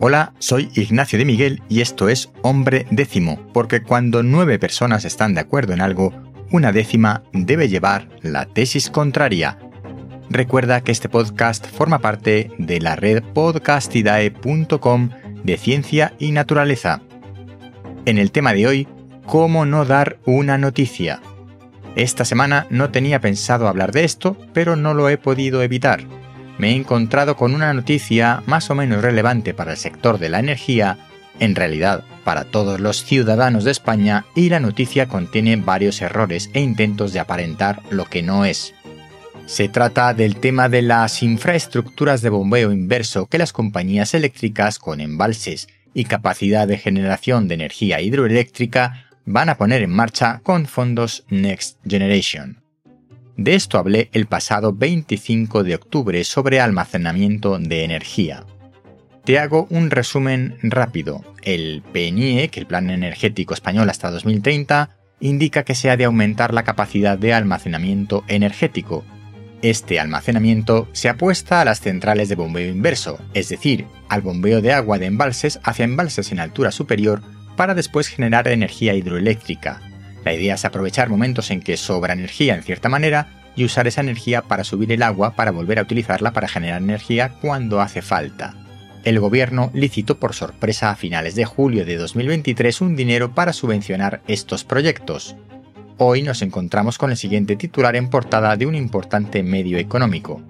Hola, soy Ignacio de Miguel y esto es Hombre Décimo, porque cuando nueve personas están de acuerdo en algo, una décima debe llevar la tesis contraria. Recuerda que este podcast forma parte de la red podcastidae.com de ciencia y naturaleza. En el tema de hoy, ¿cómo no dar una noticia? Esta semana no tenía pensado hablar de esto, pero no lo he podido evitar. Me he encontrado con una noticia más o menos relevante para el sector de la energía, en realidad para todos los ciudadanos de España, y la noticia contiene varios errores e intentos de aparentar lo que no es. Se trata del tema de las infraestructuras de bombeo inverso que las compañías eléctricas con embalses y capacidad de generación de energía hidroeléctrica van a poner en marcha con fondos Next Generation. De esto hablé el pasado 25 de octubre sobre almacenamiento de energía. Te hago un resumen rápido. El PNIE, que el Plan Energético Español hasta 2030, indica que se ha de aumentar la capacidad de almacenamiento energético, este almacenamiento se apuesta a las centrales de bombeo inverso, es decir, al bombeo de agua de embalses hacia embalses en altura superior para después generar energía hidroeléctrica. La idea es aprovechar momentos en que sobra energía en cierta manera y usar esa energía para subir el agua para volver a utilizarla para generar energía cuando hace falta. El gobierno licitó por sorpresa a finales de julio de 2023 un dinero para subvencionar estos proyectos. Hoy nos encontramos con el siguiente titular en portada de un importante medio económico.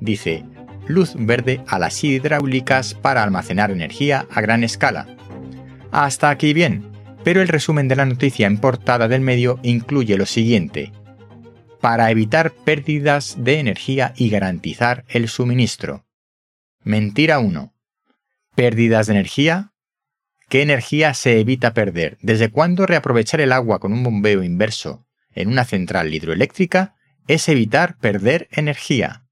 Dice, luz verde a las hidráulicas para almacenar energía a gran escala. Hasta aquí bien, pero el resumen de la noticia en portada del medio incluye lo siguiente. Para evitar pérdidas de energía y garantizar el suministro. Mentira 1. ¿Pérdidas de energía? ¿Qué energía se evita perder? ¿Desde cuándo reaprovechar el agua con un bombeo inverso en una central hidroeléctrica es evitar perder energía?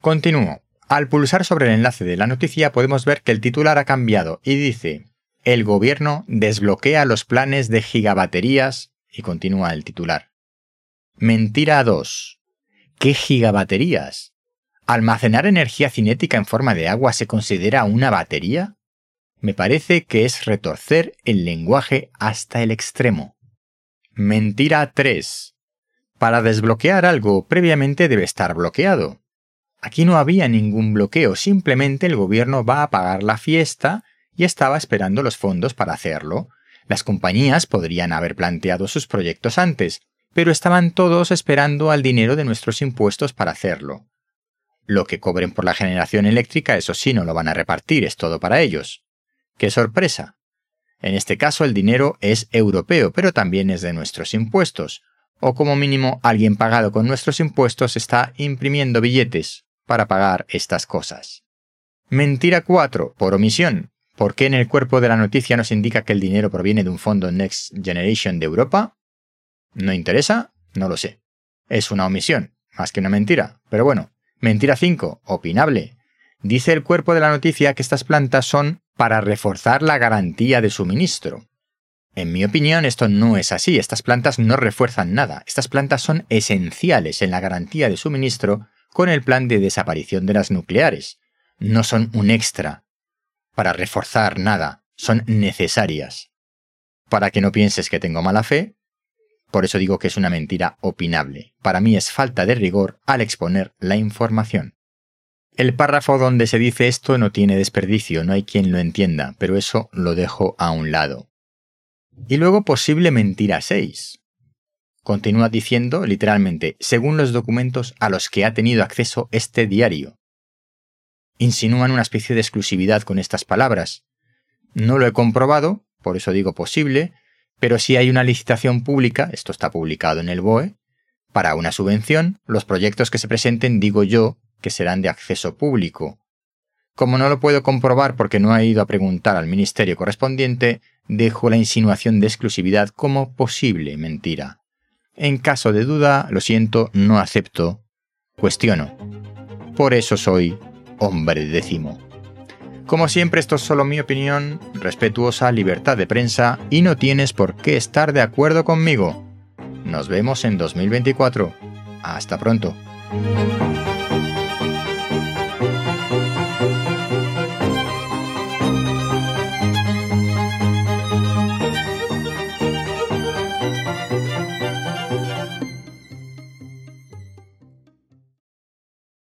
Continúo. Al pulsar sobre el enlace de la noticia podemos ver que el titular ha cambiado y dice El gobierno desbloquea los planes de gigabaterías y continúa el titular. Mentira 2. ¿Qué gigabaterías? ¿Almacenar energía cinética en forma de agua se considera una batería? Me parece que es retorcer el lenguaje hasta el extremo. Mentira 3. Para desbloquear algo previamente debe estar bloqueado. Aquí no había ningún bloqueo, simplemente el gobierno va a pagar la fiesta y estaba esperando los fondos para hacerlo. Las compañías podrían haber planteado sus proyectos antes, pero estaban todos esperando al dinero de nuestros impuestos para hacerlo. Lo que cobren por la generación eléctrica, eso sí, no lo van a repartir, es todo para ellos. ¡Qué sorpresa! En este caso el dinero es europeo, pero también es de nuestros impuestos, o como mínimo alguien pagado con nuestros impuestos está imprimiendo billetes para pagar estas cosas. Mentira 4, por omisión. ¿Por qué en el cuerpo de la noticia nos indica que el dinero proviene de un fondo Next Generation de Europa? ¿No interesa? No lo sé. Es una omisión, más que una mentira. Pero bueno, mentira 5, opinable. Dice el cuerpo de la noticia que estas plantas son para reforzar la garantía de suministro. En mi opinión, esto no es así. Estas plantas no refuerzan nada. Estas plantas son esenciales en la garantía de suministro con el plan de desaparición de las nucleares. No son un extra para reforzar nada. Son necesarias. Para que no pienses que tengo mala fe, por eso digo que es una mentira opinable. Para mí es falta de rigor al exponer la información. El párrafo donde se dice esto no tiene desperdicio, no hay quien lo entienda, pero eso lo dejo a un lado. Y luego posible mentira 6. Continúa diciendo literalmente, según los documentos a los que ha tenido acceso este diario. Insinúan una especie de exclusividad con estas palabras. No lo he comprobado, por eso digo posible, pero si hay una licitación pública, esto está publicado en el BOE, para una subvención, los proyectos que se presenten, digo yo, que serán de acceso público. Como no lo puedo comprobar porque no he ido a preguntar al ministerio correspondiente, dejo la insinuación de exclusividad como posible mentira. En caso de duda, lo siento, no acepto, cuestiono. Por eso soy hombre décimo. Como siempre, esto es solo mi opinión, respetuosa libertad de prensa y no tienes por qué estar de acuerdo conmigo. Nos vemos en 2024. Hasta pronto.